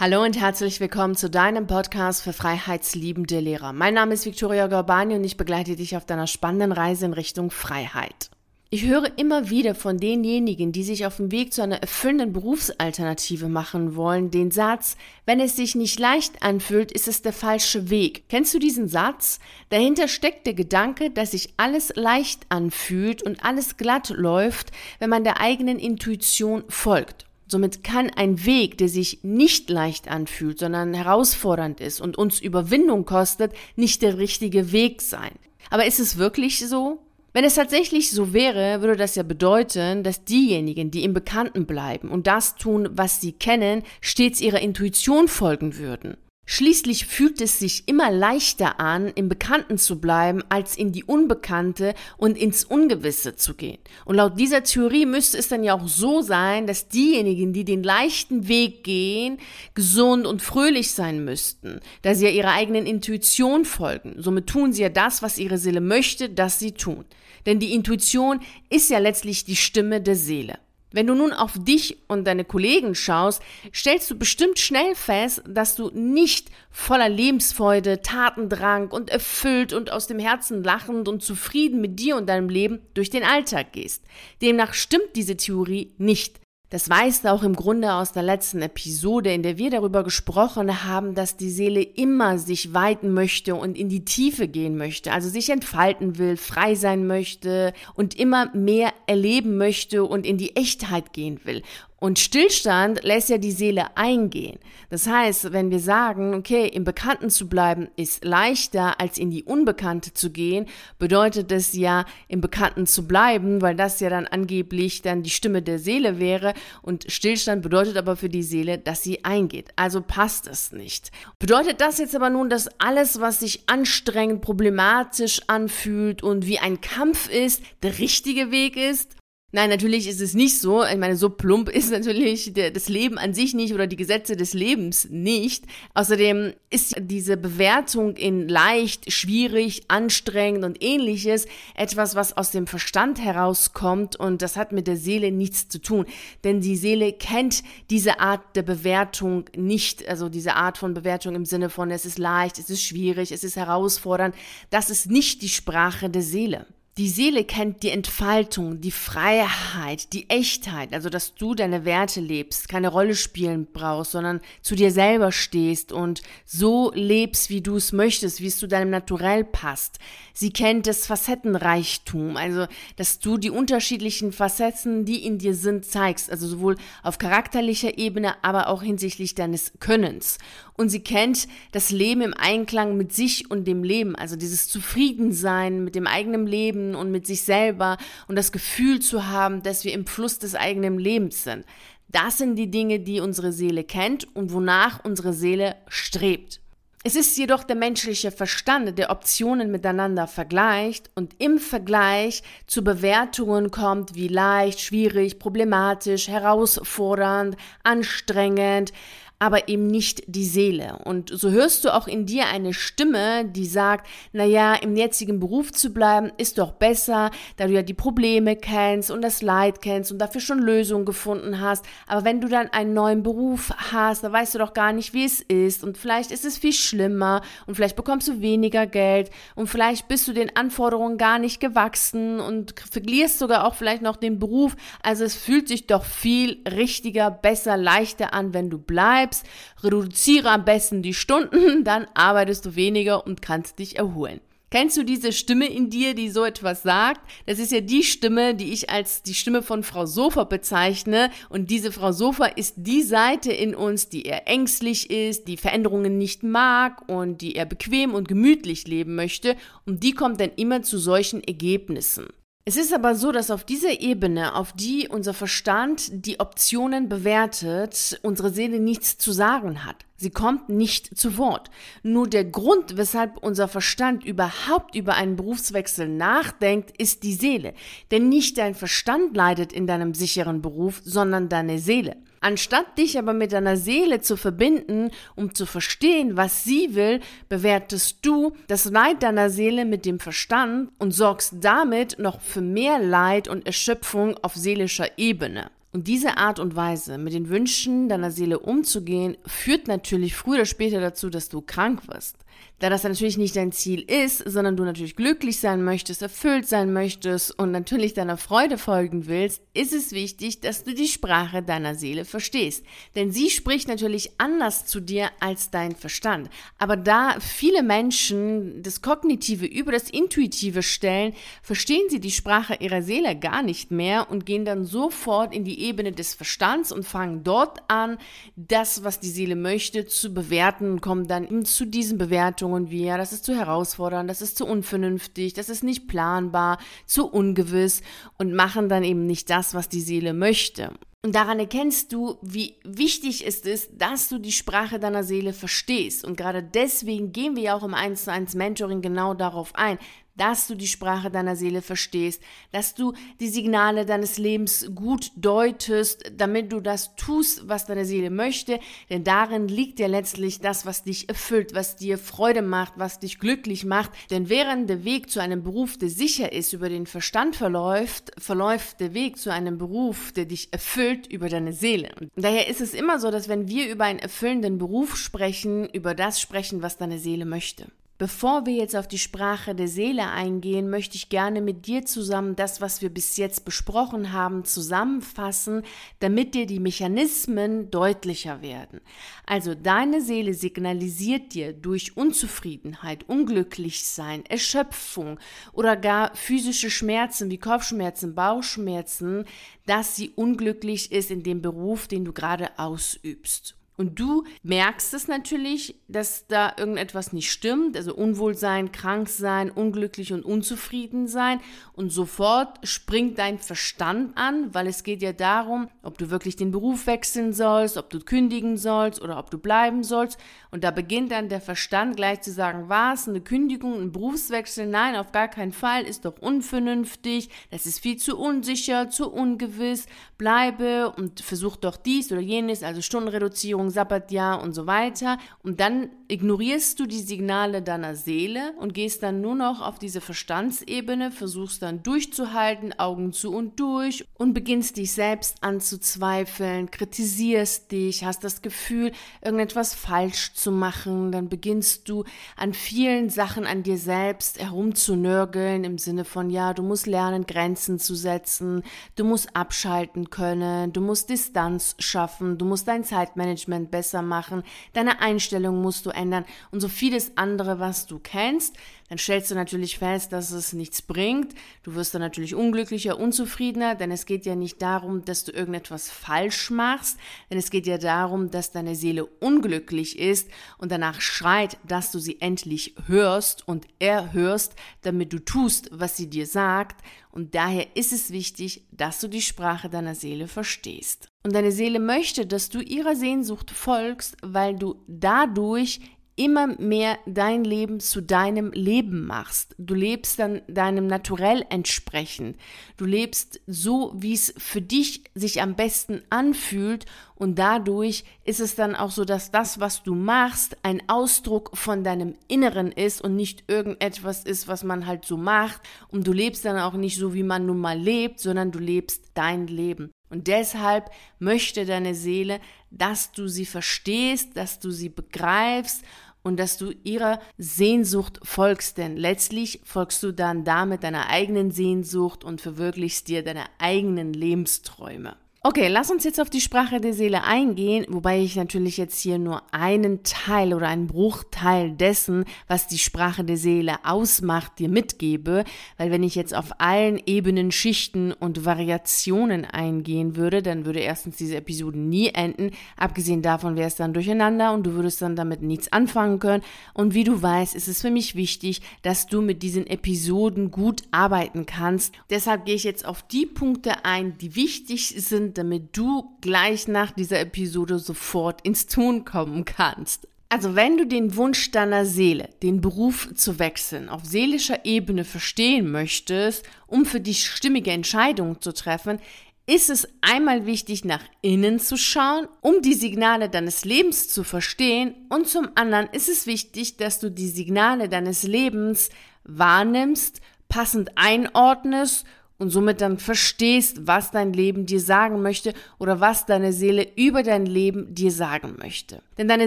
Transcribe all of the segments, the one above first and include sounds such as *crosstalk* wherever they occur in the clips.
Hallo und herzlich willkommen zu deinem Podcast für freiheitsliebende Lehrer. Mein Name ist Victoria Gorbani und ich begleite dich auf deiner spannenden Reise in Richtung Freiheit. Ich höre immer wieder von denjenigen, die sich auf dem Weg zu einer erfüllenden Berufsalternative machen wollen, den Satz, wenn es sich nicht leicht anfühlt, ist es der falsche Weg. Kennst du diesen Satz? Dahinter steckt der Gedanke, dass sich alles leicht anfühlt und alles glatt läuft, wenn man der eigenen Intuition folgt. Somit kann ein Weg, der sich nicht leicht anfühlt, sondern herausfordernd ist und uns Überwindung kostet, nicht der richtige Weg sein. Aber ist es wirklich so? Wenn es tatsächlich so wäre, würde das ja bedeuten, dass diejenigen, die im Bekannten bleiben und das tun, was sie kennen, stets ihrer Intuition folgen würden. Schließlich fühlt es sich immer leichter an, im Bekannten zu bleiben, als in die Unbekannte und ins Ungewisse zu gehen. Und laut dieser Theorie müsste es dann ja auch so sein, dass diejenigen, die den leichten Weg gehen, gesund und fröhlich sein müssten, da sie ja ihrer eigenen Intuition folgen. Somit tun sie ja das, was ihre Seele möchte, dass sie tun. Denn die Intuition ist ja letztlich die Stimme der Seele. Wenn du nun auf dich und deine Kollegen schaust, stellst du bestimmt schnell fest, dass du nicht voller Lebensfreude, Tatendrang und erfüllt und aus dem Herzen lachend und zufrieden mit dir und deinem Leben durch den Alltag gehst. Demnach stimmt diese Theorie nicht. Das weißt du auch im Grunde aus der letzten Episode, in der wir darüber gesprochen haben, dass die Seele immer sich weiten möchte und in die Tiefe gehen möchte, also sich entfalten will, frei sein möchte und immer mehr erleben möchte und in die Echtheit gehen will. Und Stillstand lässt ja die Seele eingehen. Das heißt, wenn wir sagen, okay, im Bekannten zu bleiben ist leichter als in die Unbekannte zu gehen, bedeutet es ja, im Bekannten zu bleiben, weil das ja dann angeblich dann die Stimme der Seele wäre. Und Stillstand bedeutet aber für die Seele, dass sie eingeht. Also passt es nicht. Bedeutet das jetzt aber nun, dass alles, was sich anstrengend, problematisch anfühlt und wie ein Kampf ist, der richtige Weg ist? Nein, natürlich ist es nicht so. Ich meine, so plump *laughs* ist natürlich der, das Leben an sich nicht oder die Gesetze des Lebens nicht. Außerdem ist diese Bewertung in leicht, schwierig, anstrengend und ähnliches etwas, was aus dem Verstand herauskommt und das hat mit der Seele nichts zu tun. Denn die Seele kennt diese Art der Bewertung nicht, also diese Art von Bewertung im Sinne von es ist leicht, es ist schwierig, es ist herausfordernd. Das ist nicht die Sprache der Seele. Die Seele kennt die Entfaltung, die Freiheit, die Echtheit, also dass du deine Werte lebst, keine Rolle spielen brauchst, sondern zu dir selber stehst und so lebst, wie du es möchtest, wie es zu deinem Naturell passt. Sie kennt das Facettenreichtum, also dass du die unterschiedlichen Facetten, die in dir sind, zeigst, also sowohl auf charakterlicher Ebene, aber auch hinsichtlich deines Könnens. Und sie kennt das Leben im Einklang mit sich und dem Leben, also dieses Zufriedensein mit dem eigenen Leben, und mit sich selber und das Gefühl zu haben, dass wir im Fluss des eigenen Lebens sind. Das sind die Dinge, die unsere Seele kennt und wonach unsere Seele strebt. Es ist jedoch der menschliche Verstand, der Optionen miteinander vergleicht und im Vergleich zu Bewertungen kommt wie leicht, schwierig, problematisch, herausfordernd, anstrengend, aber eben nicht die Seele. Und so hörst du auch in dir eine Stimme, die sagt, na ja, im jetzigen Beruf zu bleiben ist doch besser, da du ja die Probleme kennst und das Leid kennst und dafür schon Lösungen gefunden hast. Aber wenn du dann einen neuen Beruf hast, da weißt du doch gar nicht, wie es ist und vielleicht ist es viel schlimmer und vielleicht bekommst du weniger Geld und vielleicht bist du den Anforderungen gar nicht gewachsen und verlierst sogar auch vielleicht noch den Beruf. Also es fühlt sich doch viel richtiger, besser, leichter an, wenn du bleibst bleibst, reduziere am besten die Stunden, *laughs* dann arbeitest du weniger und kannst dich erholen. Kennst du diese Stimme in dir, die so etwas sagt? Das ist ja die Stimme, die ich als die Stimme von Frau Sofa bezeichne. Und diese Frau Sofa ist die Seite in uns, die eher ängstlich ist, die Veränderungen nicht mag und die eher bequem und gemütlich leben möchte. Und die kommt dann immer zu solchen Ergebnissen. Es ist aber so, dass auf dieser Ebene, auf die unser Verstand die Optionen bewertet, unsere Seele nichts zu sagen hat. Sie kommt nicht zu Wort. Nur der Grund, weshalb unser Verstand überhaupt über einen Berufswechsel nachdenkt, ist die Seele. Denn nicht dein Verstand leidet in deinem sicheren Beruf, sondern deine Seele. Anstatt dich aber mit deiner Seele zu verbinden, um zu verstehen, was sie will, bewertest du das Leid deiner Seele mit dem Verstand und sorgst damit noch für mehr Leid und Erschöpfung auf seelischer Ebene. Und diese Art und Weise, mit den Wünschen deiner Seele umzugehen, führt natürlich früher oder später dazu, dass du krank wirst. Da das natürlich nicht dein Ziel ist, sondern du natürlich glücklich sein möchtest, erfüllt sein möchtest und natürlich deiner Freude folgen willst, ist es wichtig, dass du die Sprache deiner Seele verstehst. Denn sie spricht natürlich anders zu dir als dein Verstand. Aber da viele Menschen das Kognitive über das Intuitive stellen, verstehen sie die Sprache ihrer Seele gar nicht mehr und gehen dann sofort in die Ebene des Verstands und fangen dort an, das, was die Seele möchte, zu bewerten und kommen dann zu diesen Bewertungen Bewertungen wie, ja, das ist zu herausfordernd, das ist zu unvernünftig, das ist nicht planbar, zu ungewiss und machen dann eben nicht das, was die Seele möchte. Und daran erkennst du, wie wichtig es ist, dass du die Sprache deiner Seele verstehst. Und gerade deswegen gehen wir ja auch im 1 zu 1 Mentoring genau darauf ein dass du die Sprache deiner Seele verstehst, dass du die Signale deines Lebens gut deutest, damit du das tust, was deine Seele möchte, denn darin liegt ja letztlich das, was dich erfüllt, was dir Freude macht, was dich glücklich macht, denn während der Weg zu einem Beruf, der sicher ist, über den Verstand verläuft, verläuft der Weg zu einem Beruf, der dich erfüllt, über deine Seele. Und daher ist es immer so, dass wenn wir über einen erfüllenden Beruf sprechen, über das sprechen, was deine Seele möchte. Bevor wir jetzt auf die Sprache der Seele eingehen, möchte ich gerne mit dir zusammen das, was wir bis jetzt besprochen haben, zusammenfassen, damit dir die Mechanismen deutlicher werden. Also deine Seele signalisiert dir durch Unzufriedenheit, Unglücklichsein, Erschöpfung oder gar physische Schmerzen wie Kopfschmerzen, Bauchschmerzen, dass sie unglücklich ist in dem Beruf, den du gerade ausübst. Und du merkst es natürlich, dass da irgendetwas nicht stimmt, also Unwohlsein, Kranksein, unglücklich und unzufrieden sein. Und sofort springt dein Verstand an, weil es geht ja darum, ob du wirklich den Beruf wechseln sollst, ob du kündigen sollst oder ob du bleiben sollst. Und da beginnt dann der Verstand gleich zu sagen, was, eine Kündigung, ein Berufswechsel? Nein, auf gar keinen Fall, ist doch unvernünftig, das ist viel zu unsicher, zu ungewiss, bleibe und versuch doch dies oder jenes, also Stundenreduzierung Sabbatjahr und so weiter. Und dann ignorierst du die Signale deiner Seele und gehst dann nur noch auf diese Verstandsebene, versuchst dann durchzuhalten, Augen zu und durch und beginnst dich selbst anzuzweifeln, kritisierst dich, hast das Gefühl, irgendetwas falsch zu machen. Dann beginnst du an vielen Sachen an dir selbst herumzunörgeln im Sinne von, ja, du musst lernen, Grenzen zu setzen, du musst abschalten können, du musst Distanz schaffen, du musst dein Zeitmanagement Management besser machen, deine Einstellung musst du ändern und so vieles andere, was du kennst, dann stellst du natürlich fest, dass es nichts bringt. Du wirst dann natürlich unglücklicher, unzufriedener, denn es geht ja nicht darum, dass du irgendetwas falsch machst, denn es geht ja darum, dass deine Seele unglücklich ist und danach schreit, dass du sie endlich hörst und erhörst, damit du tust, was sie dir sagt. Und daher ist es wichtig, dass du die Sprache deiner Seele verstehst. Und deine Seele möchte, dass du ihrer Sehnsucht folgst, weil du dadurch immer mehr dein Leben zu deinem Leben machst. Du lebst dann deinem Naturell entsprechend. Du lebst so, wie es für dich sich am besten anfühlt und dadurch ist es dann auch so, dass das, was du machst, ein Ausdruck von deinem Inneren ist und nicht irgendetwas ist, was man halt so macht. Und du lebst dann auch nicht so, wie man nun mal lebt, sondern du lebst dein Leben. Und deshalb möchte deine Seele, dass du sie verstehst, dass du sie begreifst und dass du ihrer Sehnsucht folgst, denn letztlich folgst du dann damit deiner eigenen Sehnsucht und verwirklichst dir deine eigenen Lebensträume. Okay, lass uns jetzt auf die Sprache der Seele eingehen, wobei ich natürlich jetzt hier nur einen Teil oder einen Bruchteil dessen, was die Sprache der Seele ausmacht, dir mitgebe, weil wenn ich jetzt auf allen Ebenen, Schichten und Variationen eingehen würde, dann würde erstens diese Episode nie enden, abgesehen davon wäre es dann durcheinander und du würdest dann damit nichts anfangen können. Und wie du weißt, ist es für mich wichtig, dass du mit diesen Episoden gut arbeiten kannst. Deshalb gehe ich jetzt auf die Punkte ein, die wichtig sind, sind, damit du gleich nach dieser Episode sofort ins Tun kommen kannst. Also wenn du den Wunsch deiner Seele, den Beruf zu wechseln, auf seelischer Ebene verstehen möchtest, um für dich stimmige Entscheidungen zu treffen, ist es einmal wichtig, nach innen zu schauen, um die Signale deines Lebens zu verstehen und zum anderen ist es wichtig, dass du die Signale deines Lebens wahrnimmst, passend einordnest und somit dann verstehst, was dein Leben dir sagen möchte oder was deine Seele über dein Leben dir sagen möchte. Denn deine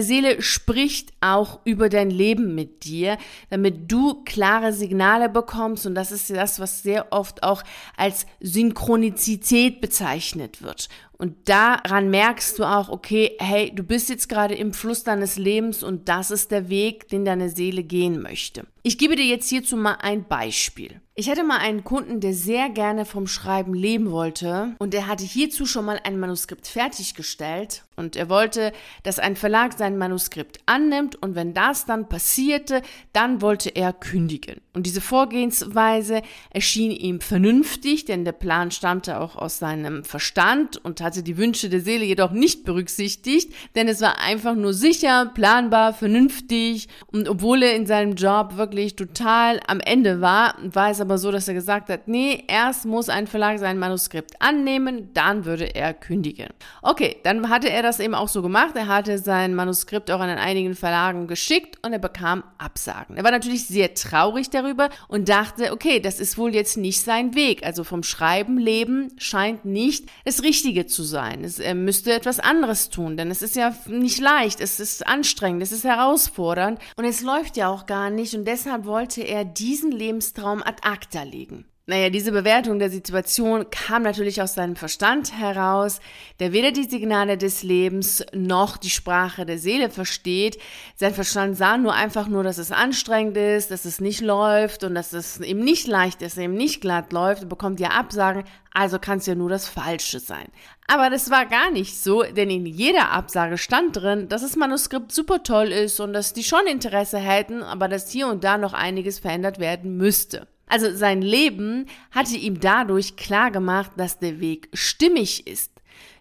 Seele spricht auch über dein Leben mit dir, damit du klare Signale bekommst und das ist das, was sehr oft auch als Synchronizität bezeichnet wird. Und daran merkst du auch, okay, hey, du bist jetzt gerade im Fluss deines Lebens und das ist der Weg, den deine Seele gehen möchte. Ich gebe dir jetzt hierzu mal ein Beispiel. Ich hatte mal einen Kunden, der sehr gerne vom Schreiben leben wollte und er hatte hierzu schon mal ein Manuskript fertiggestellt und er wollte, dass ein Verlag sein Manuskript annimmt und wenn das dann passierte, dann wollte er kündigen. Und diese Vorgehensweise erschien ihm vernünftig, denn der Plan stammte auch aus seinem Verstand und hatte die Wünsche der Seele jedoch nicht berücksichtigt, denn es war einfach nur sicher, planbar, vernünftig und obwohl er in seinem Job wirklich total am Ende war, war es aber so, dass er gesagt hat, nee, erst muss ein Verlag sein Manuskript annehmen, dann würde er kündigen. Okay, dann hatte er das eben auch so gemacht. Er hatte sein Manuskript auch an einigen Verlagen geschickt und er bekam Absagen. Er war natürlich sehr traurig darüber und dachte, okay, das ist wohl jetzt nicht sein Weg. Also vom Schreiben leben scheint nicht das Richtige zu sein. Es, er müsste etwas anderes tun, denn es ist ja nicht leicht, es ist anstrengend, es ist herausfordernd und es läuft ja auch gar nicht und deshalb wollte er diesen Lebenstraum ad acta legen. Naja, diese Bewertung der Situation kam natürlich aus seinem Verstand heraus, der weder die Signale des Lebens noch die Sprache der Seele versteht. Sein Verstand sah nur einfach nur, dass es anstrengend ist, dass es nicht läuft und dass es eben nicht leicht ist, eben nicht glatt läuft und bekommt ja Absagen, also kann es ja nur das Falsche sein. Aber das war gar nicht so, denn in jeder Absage stand drin, dass das Manuskript super toll ist und dass die schon Interesse hätten, aber dass hier und da noch einiges verändert werden müsste. Also sein Leben hatte ihm dadurch klar gemacht, dass der Weg stimmig ist.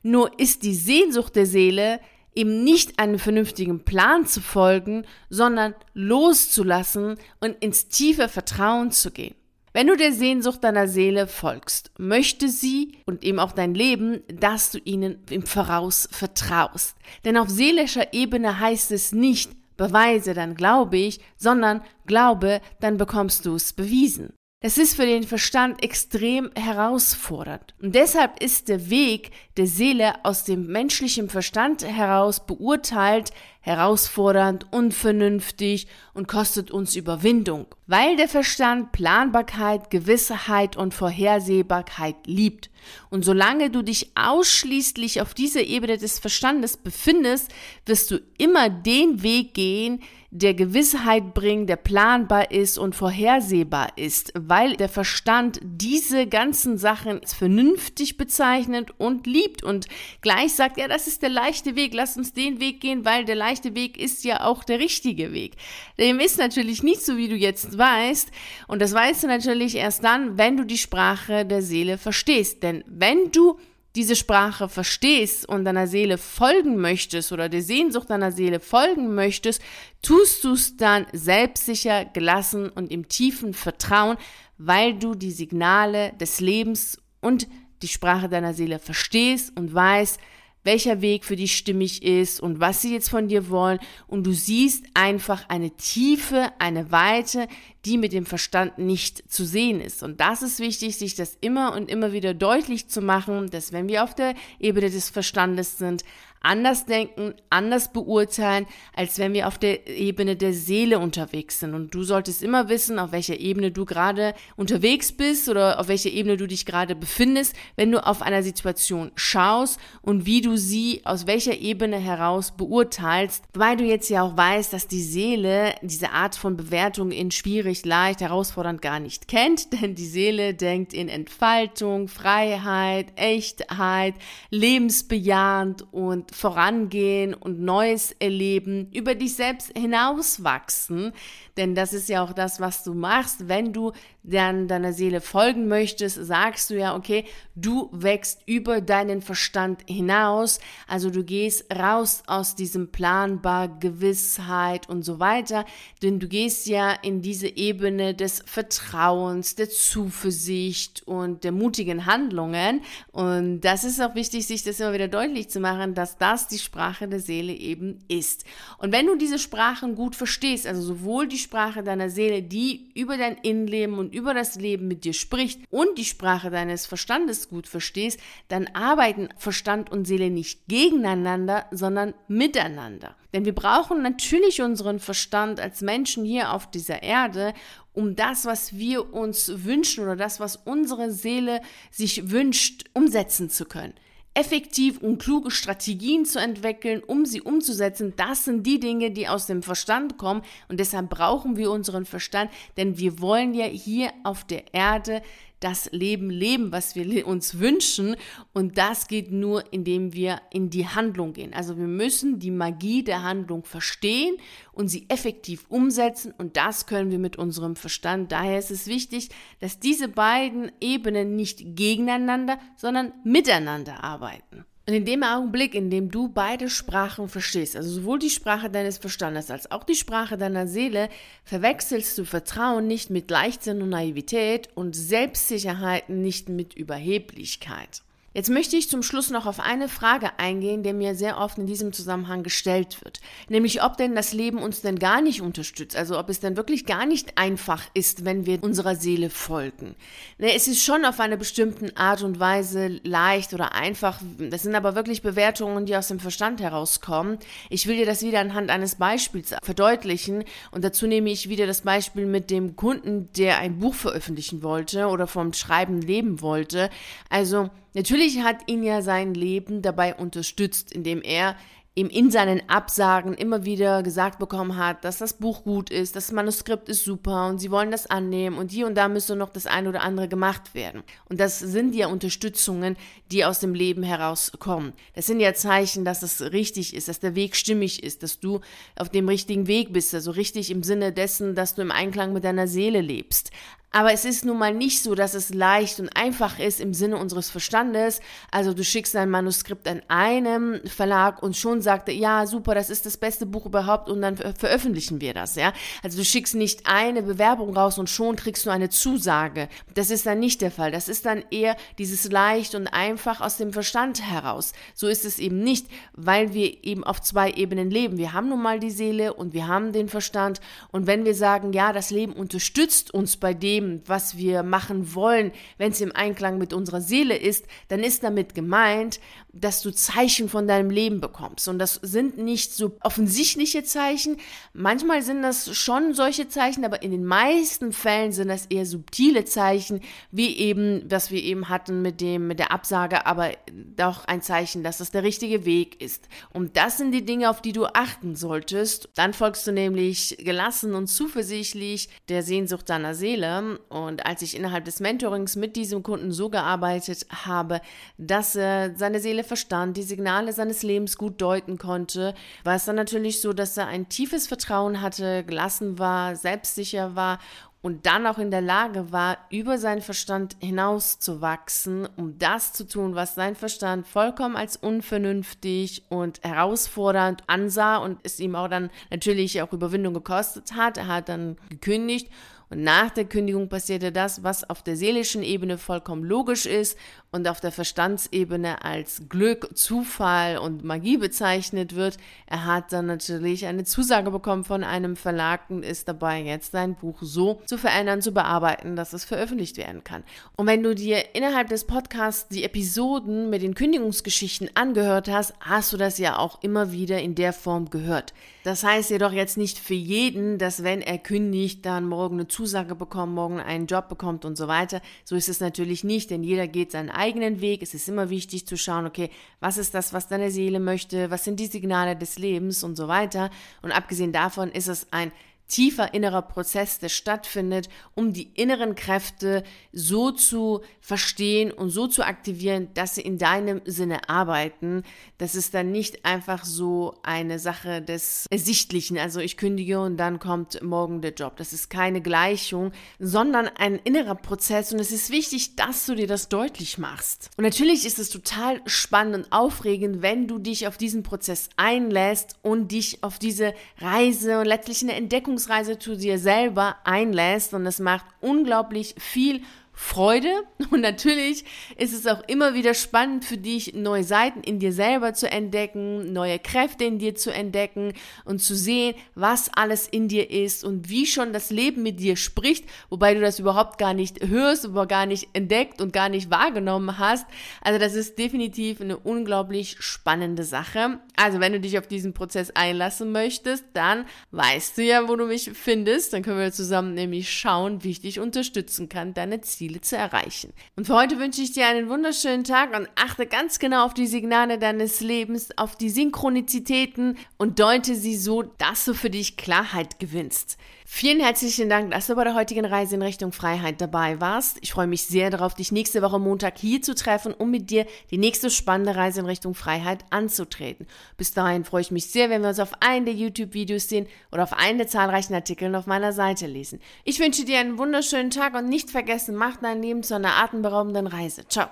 Nur ist die Sehnsucht der Seele eben nicht einem vernünftigen Plan zu folgen, sondern loszulassen und ins tiefe Vertrauen zu gehen. Wenn du der Sehnsucht deiner Seele folgst, möchte sie und eben auch dein Leben, dass du ihnen im Voraus vertraust. Denn auf seelischer Ebene heißt es nicht, beweise, dann glaube ich, sondern glaube, dann bekommst du es bewiesen. Das ist für den Verstand extrem herausfordernd. Und deshalb ist der Weg der Seele aus dem menschlichen Verstand heraus beurteilt, herausfordernd, unvernünftig und kostet uns Überwindung, weil der Verstand Planbarkeit, Gewissheit und Vorhersehbarkeit liebt. Und solange du dich ausschließlich auf dieser Ebene des Verstandes befindest, wirst du immer den Weg gehen, der Gewissheit bringt, der planbar ist und vorhersehbar ist, weil der Verstand diese ganzen Sachen vernünftig bezeichnet und liebt und gleich sagt, ja, das ist der leichte Weg, lass uns den Weg gehen, weil der leichte Weg ist ja auch der richtige Weg. Dem ist natürlich nicht so, wie du jetzt weißt und das weißt du natürlich erst dann, wenn du die Sprache der Seele verstehst, denn wenn du diese Sprache verstehst und deiner Seele folgen möchtest oder der Sehnsucht deiner Seele folgen möchtest, tust du es dann selbstsicher, gelassen und im tiefen Vertrauen, weil du die Signale des Lebens und die Sprache deiner Seele verstehst und weißt, welcher Weg für dich stimmig ist und was sie jetzt von dir wollen. Und du siehst einfach eine Tiefe, eine Weite, die mit dem Verstand nicht zu sehen ist. Und das ist wichtig, sich das immer und immer wieder deutlich zu machen, dass wenn wir auf der Ebene des Verstandes sind, anders denken, anders beurteilen, als wenn wir auf der Ebene der Seele unterwegs sind. Und du solltest immer wissen, auf welcher Ebene du gerade unterwegs bist oder auf welcher Ebene du dich gerade befindest, wenn du auf einer Situation schaust und wie du sie aus welcher Ebene heraus beurteilst, weil du jetzt ja auch weißt, dass die Seele diese Art von Bewertung in schwierig, leicht, herausfordernd gar nicht kennt, *laughs* denn die Seele denkt in Entfaltung, Freiheit, Echtheit, lebensbejahend und vorangehen und Neues erleben, über dich selbst hinauswachsen. Denn das ist ja auch das, was du machst. Wenn du dann deiner Seele folgen möchtest, sagst du ja, okay, du wächst über deinen Verstand hinaus. Also du gehst raus aus diesem planbar, Gewissheit und so weiter. Denn du gehst ja in diese Ebene des Vertrauens, der Zuversicht und der mutigen Handlungen. Und das ist auch wichtig, sich das immer wieder deutlich zu machen, dass das die Sprache der Seele eben ist. Und wenn du diese Sprachen gut verstehst, also sowohl die Sprache deiner Seele, die über dein Innenleben und über das Leben mit dir spricht und die Sprache deines Verstandes gut verstehst, dann arbeiten Verstand und Seele nicht gegeneinander, sondern miteinander. Denn wir brauchen natürlich unseren Verstand als Menschen hier auf dieser Erde, um das, was wir uns wünschen oder das, was unsere Seele sich wünscht, umsetzen zu können effektiv und kluge Strategien zu entwickeln, um sie umzusetzen. Das sind die Dinge, die aus dem Verstand kommen und deshalb brauchen wir unseren Verstand, denn wir wollen ja hier auf der Erde das Leben leben, was wir uns wünschen. Und das geht nur, indem wir in die Handlung gehen. Also wir müssen die Magie der Handlung verstehen und sie effektiv umsetzen. Und das können wir mit unserem Verstand. Daher ist es wichtig, dass diese beiden Ebenen nicht gegeneinander, sondern miteinander arbeiten. Und in dem Augenblick, in dem du beide Sprachen verstehst, also sowohl die Sprache deines Verstandes als auch die Sprache deiner Seele, verwechselst du Vertrauen nicht mit Leichtsinn und Naivität und Selbstsicherheit nicht mit Überheblichkeit. Jetzt möchte ich zum Schluss noch auf eine Frage eingehen, die mir sehr oft in diesem Zusammenhang gestellt wird. Nämlich, ob denn das Leben uns denn gar nicht unterstützt. Also, ob es denn wirklich gar nicht einfach ist, wenn wir unserer Seele folgen. Ne, es ist schon auf eine bestimmte Art und Weise leicht oder einfach. Das sind aber wirklich Bewertungen, die aus dem Verstand herauskommen. Ich will dir das wieder anhand eines Beispiels verdeutlichen. Und dazu nehme ich wieder das Beispiel mit dem Kunden, der ein Buch veröffentlichen wollte oder vom Schreiben leben wollte. Also, Natürlich hat ihn ja sein Leben dabei unterstützt, indem er ihm in seinen Absagen immer wieder gesagt bekommen hat, dass das Buch gut ist, das Manuskript ist super und sie wollen das annehmen und hier und da müsste noch das eine oder andere gemacht werden. Und das sind ja Unterstützungen, die aus dem Leben herauskommen. Das sind ja Zeichen, dass es richtig ist, dass der Weg stimmig ist, dass du auf dem richtigen Weg bist, also richtig im Sinne dessen, dass du im Einklang mit deiner Seele lebst. Aber es ist nun mal nicht so, dass es leicht und einfach ist im Sinne unseres Verstandes. Also du schickst dein Manuskript an einem Verlag und schon sagt er, ja, super, das ist das beste Buch überhaupt und dann veröffentlichen wir das, ja. Also du schickst nicht eine Bewerbung raus und schon kriegst du eine Zusage. Das ist dann nicht der Fall. Das ist dann eher dieses leicht und einfach aus dem Verstand heraus. So ist es eben nicht, weil wir eben auf zwei Ebenen leben. Wir haben nun mal die Seele und wir haben den Verstand. Und wenn wir sagen, ja, das Leben unterstützt uns bei dem, dem, was wir machen wollen, wenn es im Einklang mit unserer Seele ist, dann ist damit gemeint, dass du Zeichen von deinem Leben bekommst. Und das sind nicht so offensichtliche Zeichen. Manchmal sind das schon solche Zeichen, aber in den meisten Fällen sind das eher subtile Zeichen, wie eben, was wir eben hatten mit dem, mit der Absage, aber doch ein Zeichen, dass das der richtige Weg ist. Und das sind die Dinge, auf die du achten solltest. Dann folgst du nämlich gelassen und zuversichtlich der Sehnsucht deiner Seele und als ich innerhalb des Mentorings mit diesem Kunden so gearbeitet habe, dass er seine Seele verstand, die Signale seines Lebens gut deuten konnte, war es dann natürlich so, dass er ein tiefes Vertrauen hatte, gelassen war, selbstsicher war und dann auch in der Lage war, über seinen Verstand hinaus zu wachsen, um das zu tun, was sein Verstand vollkommen als unvernünftig und herausfordernd ansah und es ihm auch dann natürlich auch Überwindung gekostet hat. Er hat dann gekündigt und nach der Kündigung passierte das, was auf der seelischen Ebene vollkommen logisch ist und auf der Verstandsebene als Glück, Zufall und Magie bezeichnet wird. Er hat dann natürlich eine Zusage bekommen von einem Verlag und ist dabei, jetzt sein Buch so zu verändern, zu bearbeiten, dass es veröffentlicht werden kann. Und wenn du dir innerhalb des Podcasts die Episoden mit den Kündigungsgeschichten angehört hast, hast du das ja auch immer wieder in der Form gehört. Das heißt jedoch jetzt nicht für jeden, dass wenn er kündigt, dann morgen eine Zusage Zusage bekommt, morgen einen Job bekommt und so weiter. So ist es natürlich nicht, denn jeder geht seinen eigenen Weg. Es ist immer wichtig zu schauen, okay, was ist das, was deine Seele möchte, was sind die Signale des Lebens und so weiter. Und abgesehen davon ist es ein tiefer innerer Prozess, der stattfindet, um die inneren Kräfte so zu verstehen und so zu aktivieren, dass sie in deinem Sinne arbeiten. Das ist dann nicht einfach so eine Sache des Ersichtlichen, also ich kündige und dann kommt morgen der Job. Das ist keine Gleichung, sondern ein innerer Prozess und es ist wichtig, dass du dir das deutlich machst. Und natürlich ist es total spannend und aufregend, wenn du dich auf diesen Prozess einlässt und dich auf diese Reise und letztlich eine Entdeckung Entdeckungsreise zu dir selber einlässt und es macht unglaublich viel Freude *laughs* und natürlich ist es auch immer wieder spannend für dich, neue Seiten in dir selber zu entdecken, neue Kräfte in dir zu entdecken und zu sehen, was alles in dir ist und wie schon das Leben mit dir spricht, wobei du das überhaupt gar nicht hörst, aber gar nicht entdeckt und gar nicht wahrgenommen hast. Also das ist definitiv eine unglaublich spannende Sache. Also wenn du dich auf diesen Prozess einlassen möchtest, dann weißt du ja, wo du mich findest. Dann können wir zusammen nämlich schauen, wie ich dich unterstützen kann, deine Ziele Ziele zu erreichen. Und für heute wünsche ich dir einen wunderschönen Tag und achte ganz genau auf die Signale deines Lebens, auf die Synchronizitäten und deute sie so, dass du für dich Klarheit gewinnst. Vielen herzlichen Dank, dass du bei der heutigen Reise in Richtung Freiheit dabei warst. Ich freue mich sehr darauf, dich nächste Woche Montag hier zu treffen, um mit dir die nächste spannende Reise in Richtung Freiheit anzutreten. Bis dahin freue ich mich sehr, wenn wir uns auf einen der YouTube-Videos sehen oder auf einen der zahlreichen Artikel auf meiner Seite lesen. Ich wünsche dir einen wunderschönen Tag und nicht vergessen, mach dein Leben zu einer atemberaubenden Reise. Ciao.